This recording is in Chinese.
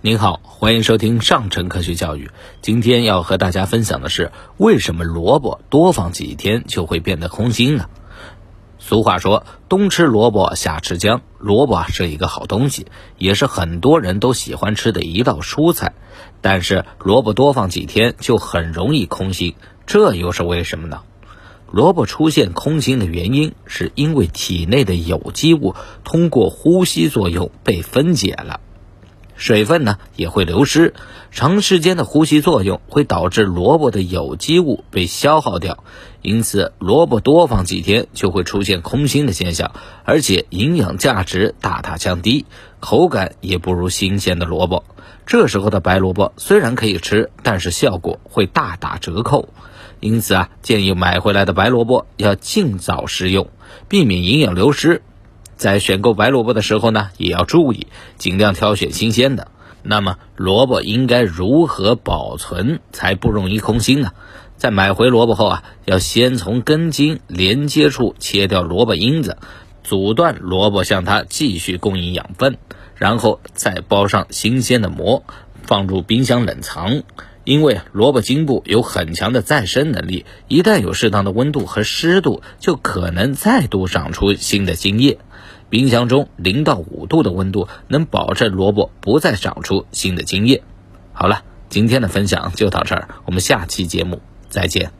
您好，欢迎收听上城科学教育。今天要和大家分享的是，为什么萝卜多放几天就会变得空心呢？俗话说，冬吃萝卜夏吃姜，萝卜是一个好东西，也是很多人都喜欢吃的一道蔬菜。但是萝卜多放几天就很容易空心，这又是为什么呢？萝卜出现空心的原因，是因为体内的有机物通过呼吸作用被分解了。水分呢也会流失，长时间的呼吸作用会导致萝卜的有机物被消耗掉，因此萝卜多放几天就会出现空心的现象，而且营养价值大大降低，口感也不如新鲜的萝卜。这时候的白萝卜虽然可以吃，但是效果会大打折扣。因此啊，建议买回来的白萝卜要尽早食用，避免营养流失。在选购白萝卜的时候呢，也要注意，尽量挑选新鲜的。那么，萝卜应该如何保存才不容易空心呢？在买回萝卜后啊，要先从根茎连接处切掉萝卜缨子，阻断萝卜向它继续供应养分，然后再包上新鲜的膜，放入冰箱冷藏。因为萝卜茎部有很强的再生能力，一旦有适当的温度和湿度，就可能再度长出新的茎叶。冰箱中零到五度的温度能保证萝卜不再长出新的茎叶。好了，今天的分享就到这儿，我们下期节目再见。